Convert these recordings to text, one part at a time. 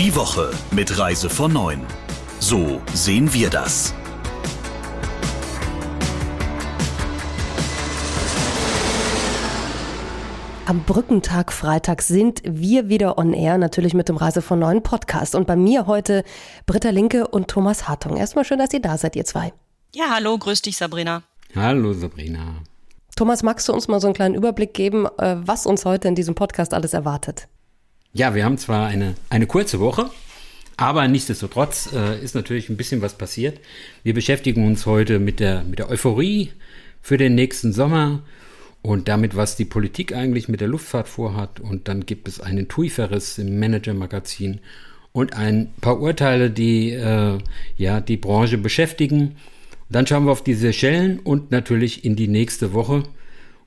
Die Woche mit Reise von 9. So sehen wir das. Am Brückentag Freitag sind wir wieder on air, natürlich mit dem Reise von neuen Podcast. Und bei mir heute Britta Linke und Thomas Hartung. Erstmal schön, dass ihr da seid, ihr zwei. Ja, hallo, grüß dich, Sabrina. Hallo, Sabrina. Thomas, magst du uns mal so einen kleinen Überblick geben, äh, was uns heute in diesem Podcast alles erwartet? Ja, wir haben zwar eine, eine kurze Woche, aber nichtsdestotrotz äh, ist natürlich ein bisschen was passiert. Wir beschäftigen uns heute mit der, mit der Euphorie für den nächsten Sommer und damit, was die Politik eigentlich mit der Luftfahrt vorhat. Und dann gibt es einen TUI-Verriss im Manager-Magazin und ein paar Urteile, die äh, ja die Branche beschäftigen. Dann schauen wir auf die Seychellen und natürlich in die nächste Woche.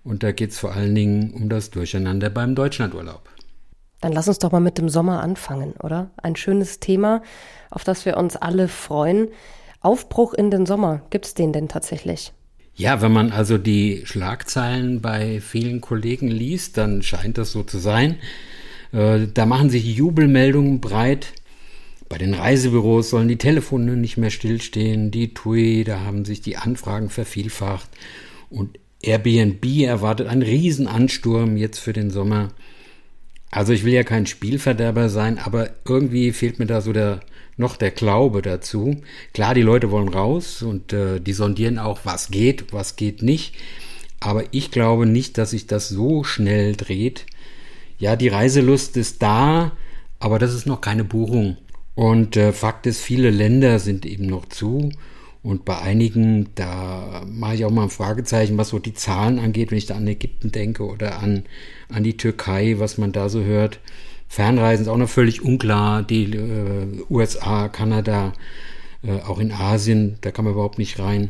Und da geht es vor allen Dingen um das Durcheinander beim Deutschlandurlaub. Dann lass uns doch mal mit dem Sommer anfangen, oder? Ein schönes Thema, auf das wir uns alle freuen. Aufbruch in den Sommer, gibt es den denn tatsächlich? Ja, wenn man also die Schlagzeilen bei vielen Kollegen liest, dann scheint das so zu sein. Äh, da machen sich Jubelmeldungen breit. Bei den Reisebüros sollen die Telefone nicht mehr stillstehen. Die TUI, da haben sich die Anfragen vervielfacht. Und Airbnb erwartet einen Riesenansturm jetzt für den Sommer. Also ich will ja kein Spielverderber sein, aber irgendwie fehlt mir da so der noch der Glaube dazu. Klar, die Leute wollen raus und äh, die sondieren auch, was geht, was geht nicht. Aber ich glaube nicht, dass sich das so schnell dreht. Ja, die Reiselust ist da, aber das ist noch keine Buchung. Und äh, Fakt ist, viele Länder sind eben noch zu. Und bei einigen, da mache ich auch mal ein Fragezeichen, was so die Zahlen angeht, wenn ich da an Ägypten denke oder an, an die Türkei, was man da so hört. Fernreisen ist auch noch völlig unklar. Die äh, USA, Kanada, äh, auch in Asien, da kann man überhaupt nicht rein.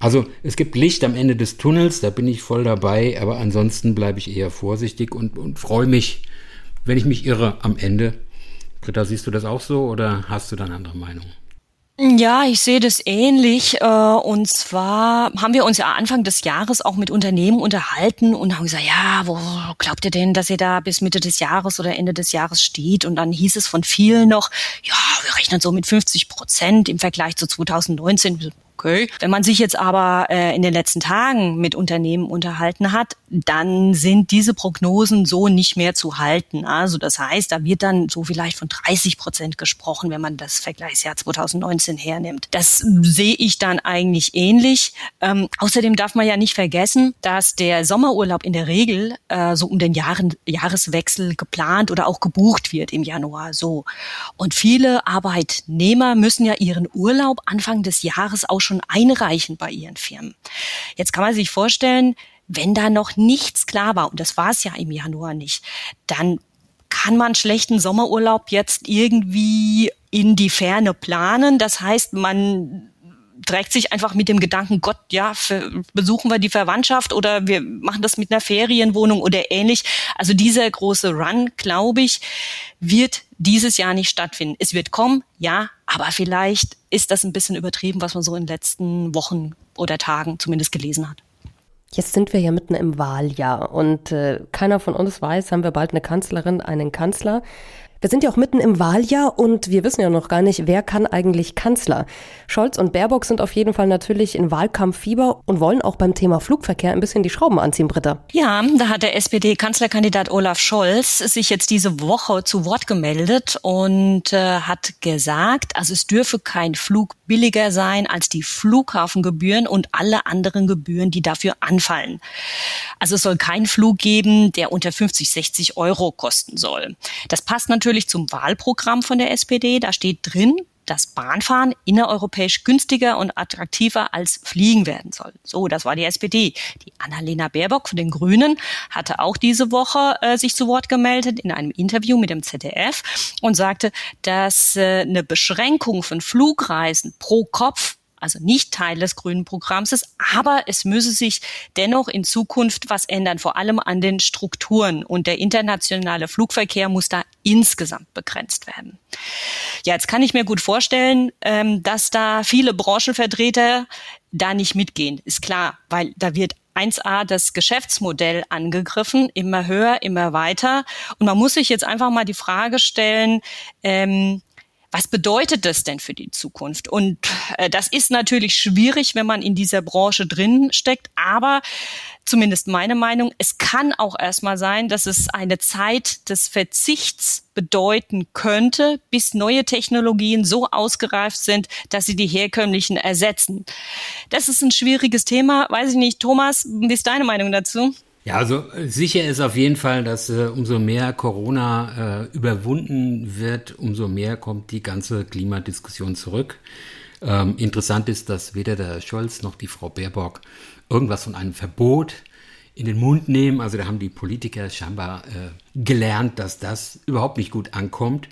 Also es gibt Licht am Ende des Tunnels, da bin ich voll dabei, aber ansonsten bleibe ich eher vorsichtig und, und freue mich, wenn ich mich irre am Ende. Britta, siehst du das auch so oder hast du da eine andere Meinung? Ja, ich sehe das ähnlich. Äh, und zwar haben wir uns ja Anfang des Jahres auch mit Unternehmen unterhalten und haben gesagt, ja, wo glaubt ihr denn, dass ihr da bis Mitte des Jahres oder Ende des Jahres steht? Und dann hieß es von vielen noch, ja, wir rechnen so mit 50 Prozent im Vergleich zu 2019 okay. Wenn man sich jetzt aber äh, in den letzten Tagen mit Unternehmen unterhalten hat, dann sind diese Prognosen so nicht mehr zu halten. Also das heißt, da wird dann so vielleicht von 30 Prozent gesprochen, wenn man das Vergleichsjahr 2019 hernimmt. Das sehe ich dann eigentlich ähnlich. Ähm, außerdem darf man ja nicht vergessen, dass der Sommerurlaub in der Regel äh, so um den Jahren, Jahreswechsel geplant oder auch gebucht wird im Januar. So. Und viele Arbeitnehmer müssen ja ihren Urlaub Anfang des Jahres auch schon schon einreichen bei ihren Firmen. Jetzt kann man sich vorstellen, wenn da noch nichts klar war, und das war es ja im Januar nicht, dann kann man schlechten Sommerurlaub jetzt irgendwie in die Ferne planen. Das heißt, man trägt sich einfach mit dem Gedanken, Gott, ja, besuchen wir die Verwandtschaft oder wir machen das mit einer Ferienwohnung oder ähnlich. Also dieser große Run, glaube ich, wird dieses Jahr nicht stattfinden. Es wird kommen, ja, aber vielleicht ist das ein bisschen übertrieben, was man so in den letzten Wochen oder Tagen zumindest gelesen hat. Jetzt sind wir ja mitten im Wahljahr und äh, keiner von uns weiß, haben wir bald eine Kanzlerin, einen Kanzler. Wir sind ja auch mitten im Wahljahr und wir wissen ja noch gar nicht, wer kann eigentlich Kanzler. Scholz und Baerbock sind auf jeden Fall natürlich in Wahlkampffieber und wollen auch beim Thema Flugverkehr ein bisschen die Schrauben anziehen, Britta. Ja, da hat der SPD-Kanzlerkandidat Olaf Scholz sich jetzt diese Woche zu Wort gemeldet und äh, hat gesagt, also es dürfe kein Flug billiger sein als die Flughafengebühren und alle anderen Gebühren, die dafür anfallen. Also es soll keinen Flug geben, der unter 50, 60 Euro kosten soll. Das passt natürlich natürlich zum Wahlprogramm von der SPD. Da steht drin, dass Bahnfahren innereuropäisch günstiger und attraktiver als Fliegen werden soll. So, das war die SPD. Die Annalena Baerbock von den Grünen hatte auch diese Woche äh, sich zu Wort gemeldet in einem Interview mit dem ZDF und sagte, dass äh, eine Beschränkung von Flugreisen pro Kopf also nicht Teil des grünen Programms ist, aber es müsse sich dennoch in Zukunft was ändern, vor allem an den Strukturen. Und der internationale Flugverkehr muss da insgesamt begrenzt werden. Ja, jetzt kann ich mir gut vorstellen, ähm, dass da viele Branchenvertreter da nicht mitgehen. Ist klar, weil da wird 1a das Geschäftsmodell angegriffen, immer höher, immer weiter. Und man muss sich jetzt einfach mal die Frage stellen, ähm, was bedeutet das denn für die Zukunft? Und äh, das ist natürlich schwierig, wenn man in dieser Branche drin steckt, aber zumindest meine Meinung, es kann auch erstmal sein, dass es eine Zeit des Verzichts bedeuten könnte, bis neue Technologien so ausgereift sind, dass sie die herkömmlichen ersetzen. Das ist ein schwieriges Thema. Weiß ich nicht, Thomas, wie ist deine Meinung dazu? Ja, also äh, sicher ist auf jeden Fall, dass äh, umso mehr Corona äh, überwunden wird, umso mehr kommt die ganze Klimadiskussion zurück. Ähm, interessant ist, dass weder der Scholz noch die Frau Baerbock irgendwas von einem Verbot in den Mund nehmen. Also da haben die Politiker scheinbar äh, gelernt, dass das überhaupt nicht gut ankommt.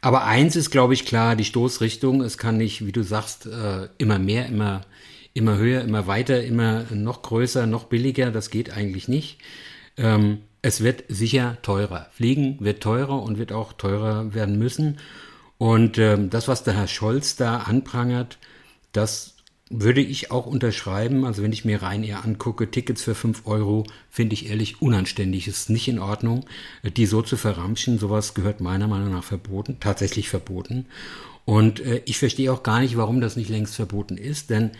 Aber eins ist, glaube ich, klar, die Stoßrichtung. Es kann nicht, wie du sagst, äh, immer mehr, immer immer höher, immer weiter, immer noch größer, noch billiger. Das geht eigentlich nicht. Ähm, es wird sicher teurer. Fliegen wird teurer und wird auch teurer werden müssen. Und ähm, das, was der Herr Scholz da anprangert, das würde ich auch unterschreiben. Also wenn ich mir rein eher angucke, Tickets für 5 Euro, finde ich ehrlich unanständig. Ist nicht in Ordnung, die so zu verramschen. Sowas gehört meiner Meinung nach verboten, tatsächlich verboten. Und äh, ich verstehe auch gar nicht, warum das nicht längst verboten ist, denn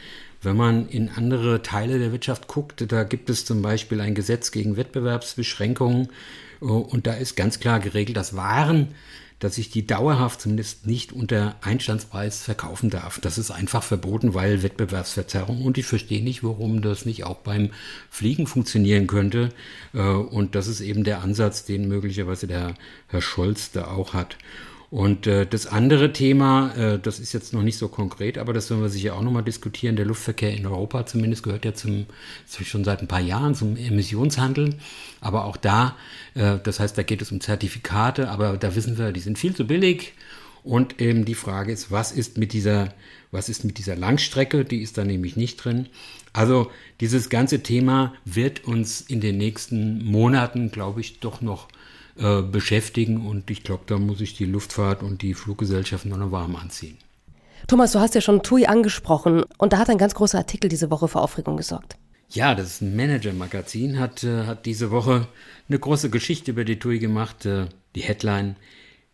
wenn man in andere Teile der Wirtschaft guckt, da gibt es zum Beispiel ein Gesetz gegen Wettbewerbsbeschränkungen äh, und da ist ganz klar geregelt, dass Waren, dass ich die dauerhaft zumindest nicht unter Einstandspreis verkaufen darf. Das ist einfach verboten, weil Wettbewerbsverzerrung und ich verstehe nicht, warum das nicht auch beim Fliegen funktionieren könnte. Äh, und das ist eben der Ansatz, den möglicherweise der Herr Scholz da auch hat. Und äh, das andere Thema, äh, das ist jetzt noch nicht so konkret, aber das werden wir sicher auch nochmal diskutieren. Der Luftverkehr in Europa zumindest gehört ja zum, schon seit ein paar Jahren zum Emissionshandel. Aber auch da, äh, das heißt, da geht es um Zertifikate, aber da wissen wir, die sind viel zu billig. Und eben die Frage ist, was ist mit dieser, was ist mit dieser Langstrecke? Die ist da nämlich nicht drin. Also dieses ganze Thema wird uns in den nächsten Monaten, glaube ich, doch noch äh, beschäftigen. Und ich glaube, da muss ich die Luftfahrt und die Fluggesellschaften noch warm anziehen. Thomas, du hast ja schon TUI angesprochen und da hat ein ganz großer Artikel diese Woche für Aufregung gesorgt. Ja, das Manager-Magazin hat, äh, hat diese Woche eine große Geschichte über die TUI gemacht. Äh, die Headline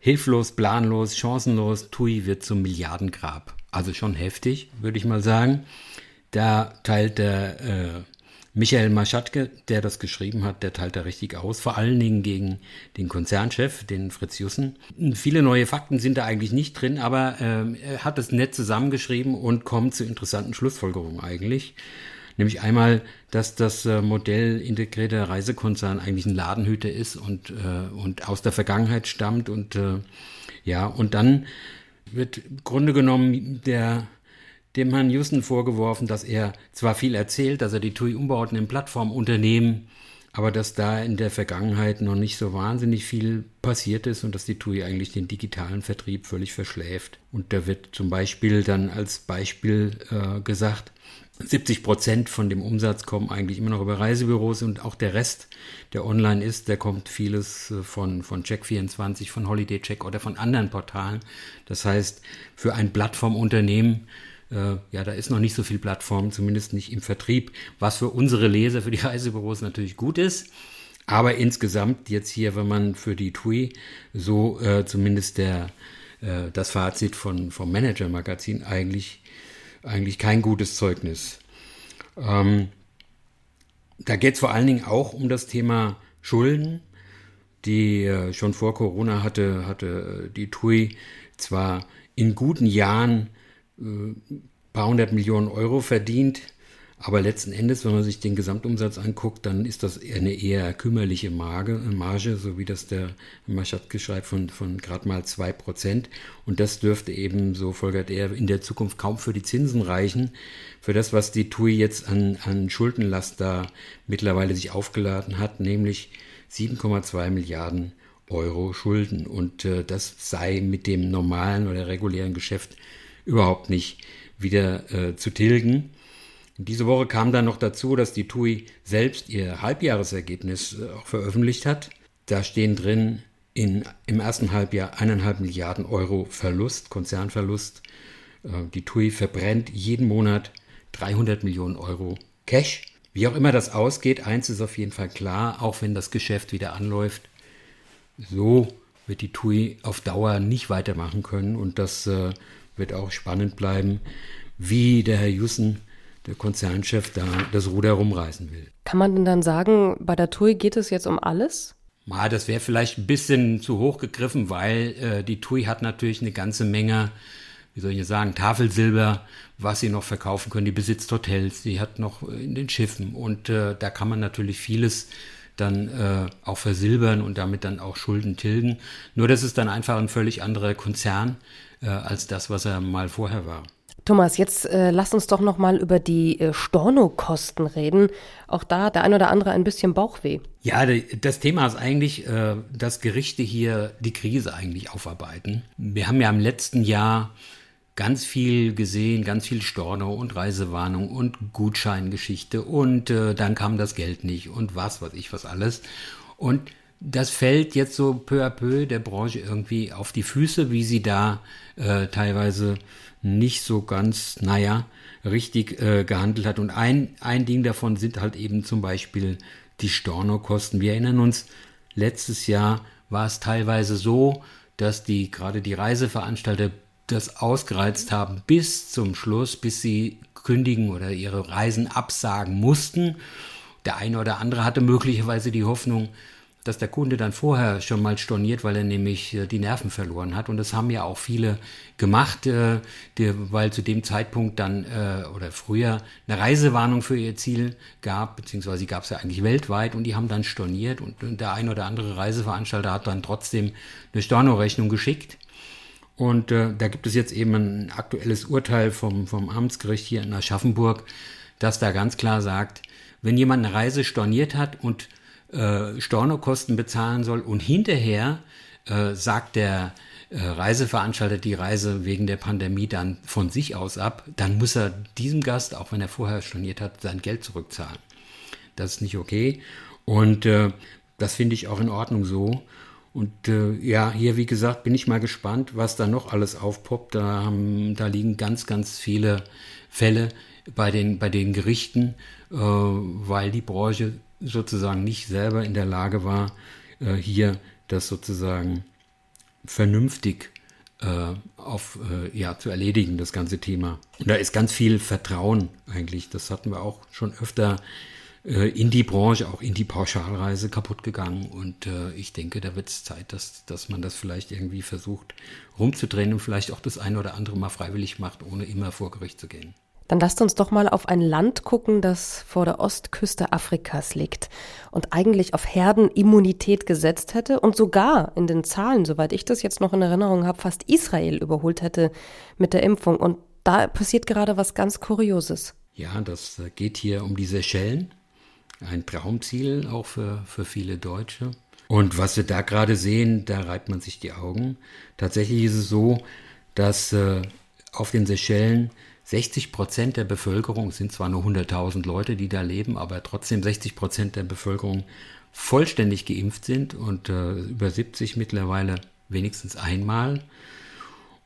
Hilflos, planlos, chancenlos, TUI wird zum Milliardengrab. Also schon heftig, würde ich mal sagen. Da teilt der äh, Michael Maschatke, der das geschrieben hat, der teilt da richtig aus, vor allen Dingen gegen den Konzernchef, den Fritz Jussen. Viele neue Fakten sind da eigentlich nicht drin, aber äh, er hat es nett zusammengeschrieben und kommt zu interessanten Schlussfolgerungen eigentlich. Nämlich einmal, dass das äh, Modell integrierter Reisekonzern eigentlich ein Ladenhüter ist und, äh, und aus der Vergangenheit stammt und äh, ja, und dann wird im Grunde genommen der dem Herrn Houston vorgeworfen, dass er zwar viel erzählt, dass er die TUI umbaut in ein Plattformunternehmen, aber dass da in der Vergangenheit noch nicht so wahnsinnig viel passiert ist und dass die TUI eigentlich den digitalen Vertrieb völlig verschläft. Und da wird zum Beispiel dann als Beispiel äh, gesagt, 70 Prozent von dem Umsatz kommen eigentlich immer noch über Reisebüros und auch der Rest, der online ist, der kommt vieles äh, von, von Check24, von Holiday Check oder von anderen Portalen. Das heißt, für ein Plattformunternehmen äh, ja, da ist noch nicht so viel Plattform, zumindest nicht im Vertrieb, was für unsere Leser, für die Reisebüros natürlich gut ist. Aber insgesamt jetzt hier, wenn man für die TUI so äh, zumindest der, äh, das Fazit von, vom Manager-Magazin eigentlich, eigentlich kein gutes Zeugnis. Ähm, da geht es vor allen Dingen auch um das Thema Schulden. Die äh, schon vor Corona hatte, hatte äh, die TUI zwar in guten Jahren paar hundert Millionen Euro verdient. Aber letzten Endes, wenn man sich den Gesamtumsatz anguckt, dann ist das eine eher kümmerliche Marge, Marge so wie das der Maschatke schreibt, von, von gerade mal zwei Prozent. Und das dürfte eben, so folgert er, in der Zukunft kaum für die Zinsen reichen. Für das, was die TUI jetzt an, an Schuldenlast da mittlerweile sich aufgeladen hat, nämlich 7,2 Milliarden Euro Schulden. Und äh, das sei mit dem normalen oder regulären Geschäft überhaupt nicht wieder äh, zu tilgen. Diese Woche kam dann noch dazu, dass die TUI selbst ihr Halbjahresergebnis äh, auch veröffentlicht hat. Da stehen drin in, im ersten Halbjahr eineinhalb Milliarden Euro Verlust, Konzernverlust. Äh, die TUI verbrennt jeden Monat 300 Millionen Euro Cash. wie auch immer das ausgeht, eins ist auf jeden Fall klar, auch wenn das Geschäft wieder anläuft, so wird die TUI auf Dauer nicht weitermachen können und das äh, wird auch spannend bleiben, wie der Herr Jussen, der Konzernchef, da das Ruder rumreißen will. Kann man denn dann sagen, bei der TUI geht es jetzt um alles? Ja, das wäre vielleicht ein bisschen zu hoch gegriffen, weil äh, die TUI hat natürlich eine ganze Menge, wie soll ich sagen, Tafelsilber, was sie noch verkaufen können. Die besitzt Hotels, die hat noch in den Schiffen und äh, da kann man natürlich vieles dann äh, auch versilbern und damit dann auch Schulden tilgen. Nur das ist dann einfach ein völlig anderer Konzern äh, als das, was er mal vorher war. Thomas, jetzt äh, lass uns doch noch mal über die äh, Stornokosten reden. Auch da der ein oder andere ein bisschen Bauchweh. Ja, das Thema ist eigentlich, äh, dass Gerichte hier die Krise eigentlich aufarbeiten. Wir haben ja im letzten Jahr ganz viel gesehen, ganz viel Storno und Reisewarnung und Gutscheingeschichte und äh, dann kam das Geld nicht und was weiß ich was alles. Und das fällt jetzt so peu à peu der Branche irgendwie auf die Füße, wie sie da äh, teilweise nicht so ganz, naja, richtig äh, gehandelt hat. Und ein, ein Ding davon sind halt eben zum Beispiel die Stornokosten. Wir erinnern uns, letztes Jahr war es teilweise so, dass die gerade die Reiseveranstalter das ausgereizt haben bis zum Schluss, bis sie kündigen oder ihre Reisen absagen mussten. Der eine oder andere hatte möglicherweise die Hoffnung, dass der Kunde dann vorher schon mal storniert, weil er nämlich äh, die Nerven verloren hat. Und das haben ja auch viele gemacht, äh, weil zu dem Zeitpunkt dann äh, oder früher eine Reisewarnung für ihr Ziel gab, beziehungsweise gab es ja eigentlich weltweit und die haben dann storniert und der ein oder andere Reiseveranstalter hat dann trotzdem eine Stornorechnung geschickt. Und äh, da gibt es jetzt eben ein aktuelles Urteil vom, vom Amtsgericht hier in Aschaffenburg, das da ganz klar sagt, wenn jemand eine Reise storniert hat und äh, Stornokosten bezahlen soll und hinterher äh, sagt der äh, Reiseveranstalter die Reise wegen der Pandemie dann von sich aus ab, dann muss er diesem Gast, auch wenn er vorher storniert hat, sein Geld zurückzahlen. Das ist nicht okay. Und äh, das finde ich auch in Ordnung so. Und äh, ja, hier, wie gesagt, bin ich mal gespannt, was da noch alles aufpoppt. Da, haben, da liegen ganz, ganz viele Fälle bei den, bei den Gerichten, äh, weil die Branche sozusagen nicht selber in der Lage war, äh, hier das sozusagen vernünftig äh, auf, äh, ja, zu erledigen, das ganze Thema. Und da ist ganz viel Vertrauen eigentlich. Das hatten wir auch schon öfter in die Branche, auch in die Pauschalreise kaputt gegangen. Und äh, ich denke, da wird es Zeit, dass, dass man das vielleicht irgendwie versucht rumzudrehen und vielleicht auch das eine oder andere mal freiwillig macht, ohne immer vor Gericht zu gehen. Dann lasst uns doch mal auf ein Land gucken, das vor der Ostküste Afrikas liegt und eigentlich auf Herdenimmunität gesetzt hätte und sogar in den Zahlen, soweit ich das jetzt noch in Erinnerung habe, fast Israel überholt hätte mit der Impfung. Und da passiert gerade was ganz Kurioses. Ja, das äh, geht hier um die Seychellen ein Traumziel auch für, für viele Deutsche. Und was wir da gerade sehen, da reibt man sich die Augen. Tatsächlich ist es so, dass äh, auf den Seychellen 60 Prozent der Bevölkerung, es sind zwar nur 100.000 Leute, die da leben, aber trotzdem 60 Prozent der Bevölkerung vollständig geimpft sind und äh, über 70 mittlerweile wenigstens einmal.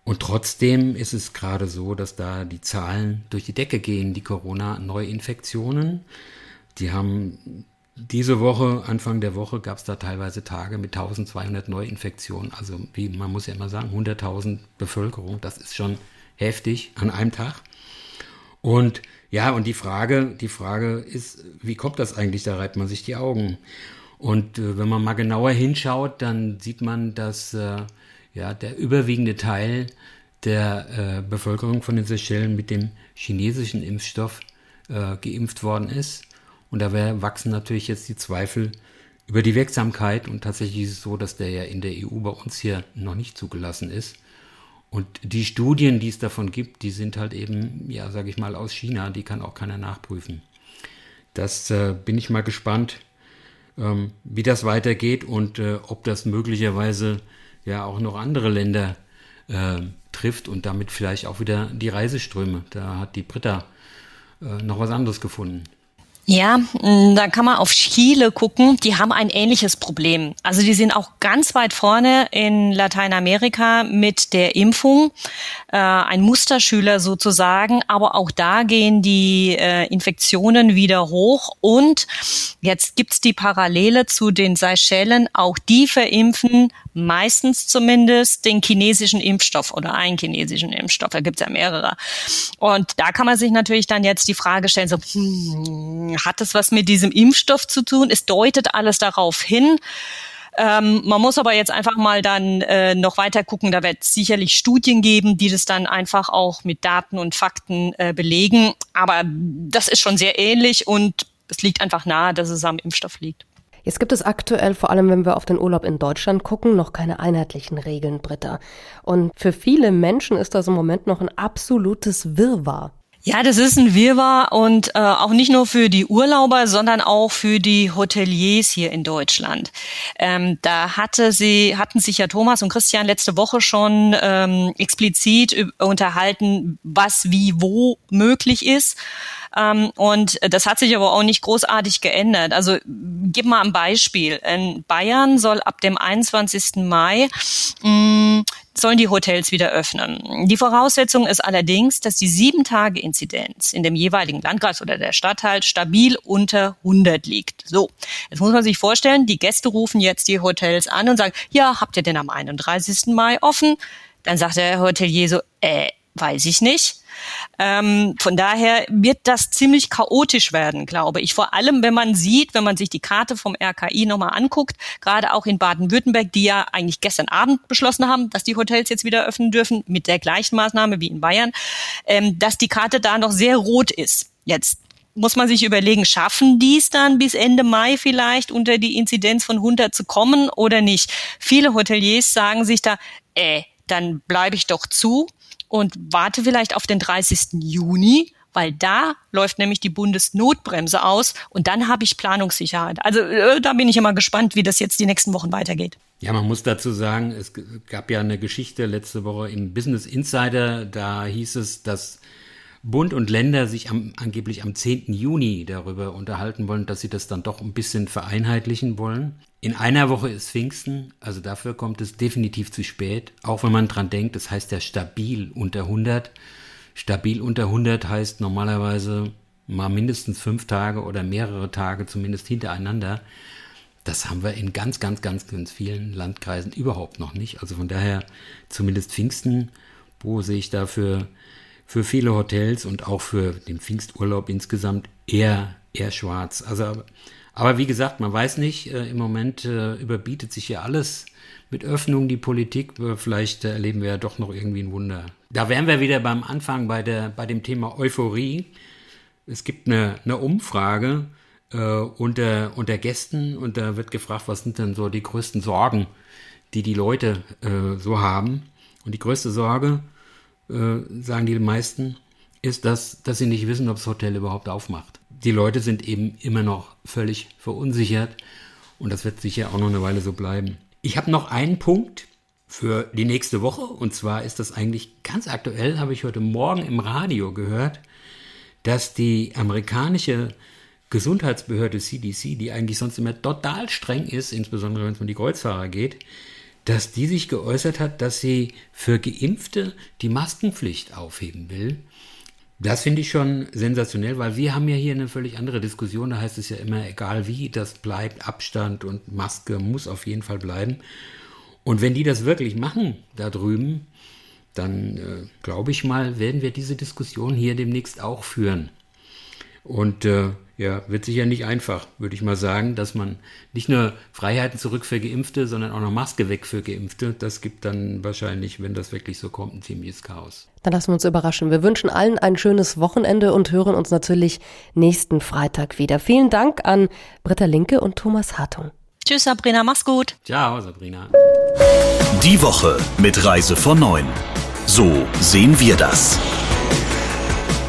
Und trotzdem ist es gerade so, dass da die Zahlen durch die Decke gehen, die Corona-Neuinfektionen. Die haben diese Woche, Anfang der Woche, gab es da teilweise Tage mit 1200 Neuinfektionen. Also wie man muss ja immer sagen, 100.000 Bevölkerung, das ist schon heftig an einem Tag. Und ja, und die Frage, die Frage ist, wie kommt das eigentlich? Da reibt man sich die Augen. Und äh, wenn man mal genauer hinschaut, dann sieht man, dass äh, ja der überwiegende Teil der äh, Bevölkerung von den Seychellen mit dem chinesischen Impfstoff äh, geimpft worden ist. Und da wachsen natürlich jetzt die Zweifel über die Wirksamkeit. Und tatsächlich ist es so, dass der ja in der EU bei uns hier noch nicht zugelassen ist. Und die Studien, die es davon gibt, die sind halt eben, ja, sage ich mal, aus China. Die kann auch keiner nachprüfen. Das äh, bin ich mal gespannt, ähm, wie das weitergeht und äh, ob das möglicherweise ja auch noch andere Länder äh, trifft und damit vielleicht auch wieder die Reiseströme. Da hat die Britta äh, noch was anderes gefunden. Ja, mm, da kann man auf Chile gucken. Die haben ein ähnliches Problem. Also die sind auch ganz weit vorne in Lateinamerika mit der Impfung. Äh, ein Musterschüler sozusagen. Aber auch da gehen die äh, Infektionen wieder hoch. Und jetzt gibt's die Parallele zu den Seychellen. Auch die verimpfen meistens zumindest den chinesischen Impfstoff oder einen chinesischen Impfstoff. Da gibt's ja mehrere. Und da kann man sich natürlich dann jetzt die Frage stellen, so, hm, hat es was mit diesem Impfstoff zu tun? Es deutet alles darauf hin. Ähm, man muss aber jetzt einfach mal dann äh, noch weiter gucken. Da wird es sicherlich Studien geben, die das dann einfach auch mit Daten und Fakten äh, belegen. Aber das ist schon sehr ähnlich und es liegt einfach nahe, dass es am Impfstoff liegt. Jetzt gibt es aktuell, vor allem wenn wir auf den Urlaub in Deutschland gucken, noch keine einheitlichen Regeln, Britta. Und für viele Menschen ist das im Moment noch ein absolutes Wirrwarr. Ja, das ist ein Wirrwarr und äh, auch nicht nur für die Urlauber, sondern auch für die Hoteliers hier in Deutschland. Ähm, da hatte sie, hatten sich ja Thomas und Christian letzte Woche schon ähm, explizit unterhalten, was wie wo möglich ist. Ähm, und das hat sich aber auch nicht großartig geändert. Also gib mal ein Beispiel. In Bayern soll ab dem 21. Mai mh, mm, sollen die Hotels wieder öffnen. Die Voraussetzung ist allerdings, dass die sieben Tage Inzidenz in dem jeweiligen Landkreis oder der Stadt halt stabil unter 100 liegt. So, jetzt muss man sich vorstellen, die Gäste rufen jetzt die Hotels an und sagen, ja, habt ihr denn am 31. Mai offen? Dann sagt der Hotelier so, äh, weiß ich nicht. Ähm, von daher wird das ziemlich chaotisch werden, glaube ich. Vor allem, wenn man sieht, wenn man sich die Karte vom RKI nochmal anguckt, gerade auch in Baden-Württemberg, die ja eigentlich gestern Abend beschlossen haben, dass die Hotels jetzt wieder öffnen dürfen, mit der gleichen Maßnahme wie in Bayern, ähm, dass die Karte da noch sehr rot ist. Jetzt muss man sich überlegen, schaffen die es dann bis Ende Mai vielleicht unter die Inzidenz von 100 zu kommen oder nicht? Viele Hoteliers sagen sich da, äh, dann bleibe ich doch zu und warte vielleicht auf den 30. Juni, weil da läuft nämlich die Bundesnotbremse aus und dann habe ich Planungssicherheit. Also äh, da bin ich immer gespannt, wie das jetzt die nächsten Wochen weitergeht. Ja, man muss dazu sagen, es gab ja eine Geschichte letzte Woche im Business Insider, da hieß es, dass Bund und Länder sich am, angeblich am 10. Juni darüber unterhalten wollen, dass sie das dann doch ein bisschen vereinheitlichen wollen. In einer Woche ist Pfingsten, also dafür kommt es definitiv zu spät, auch wenn man dran denkt, das heißt ja stabil unter 100. Stabil unter 100 heißt normalerweise mal mindestens fünf Tage oder mehrere Tage zumindest hintereinander. Das haben wir in ganz, ganz, ganz, ganz vielen Landkreisen überhaupt noch nicht. Also von daher zumindest Pfingsten, wo sehe ich dafür für viele Hotels und auch für den Pfingsturlaub insgesamt eher, eher schwarz. Also aber wie gesagt, man weiß nicht, äh, im Moment äh, überbietet sich hier alles mit Öffnung die Politik. Äh, vielleicht äh, erleben wir ja doch noch irgendwie ein Wunder. Da wären wir wieder beim Anfang bei, der, bei dem Thema Euphorie. Es gibt eine, eine Umfrage äh, unter, unter Gästen und da wird gefragt, was sind denn so die größten Sorgen, die die Leute äh, so haben. Und die größte Sorge, sagen die meisten, ist, dass, dass sie nicht wissen, ob das Hotel überhaupt aufmacht die Leute sind eben immer noch völlig verunsichert und das wird sicher auch noch eine Weile so bleiben. Ich habe noch einen Punkt für die nächste Woche und zwar ist das eigentlich ganz aktuell, habe ich heute Morgen im Radio gehört, dass die amerikanische Gesundheitsbehörde CDC, die eigentlich sonst immer total streng ist, insbesondere wenn es um die Kreuzfahrer geht, dass die sich geäußert hat, dass sie für Geimpfte die Maskenpflicht aufheben will. Das finde ich schon sensationell, weil wir haben ja hier eine völlig andere Diskussion. Da heißt es ja immer, egal wie, das bleibt Abstand und Maske muss auf jeden Fall bleiben. Und wenn die das wirklich machen da drüben, dann äh, glaube ich mal, werden wir diese Diskussion hier demnächst auch führen. Und äh, ja, wird sicher nicht einfach, würde ich mal sagen, dass man nicht nur Freiheiten zurück für Geimpfte, sondern auch noch Maske weg für Geimpfte. Das gibt dann wahrscheinlich, wenn das wirklich so kommt, ein ziemliches Chaos. Dann lassen wir uns überraschen. Wir wünschen allen ein schönes Wochenende und hören uns natürlich nächsten Freitag wieder. Vielen Dank an Britta Linke und Thomas Hartung. Tschüss, Sabrina, mach's gut. Ciao, Sabrina. Die Woche mit Reise von 9. So sehen wir das.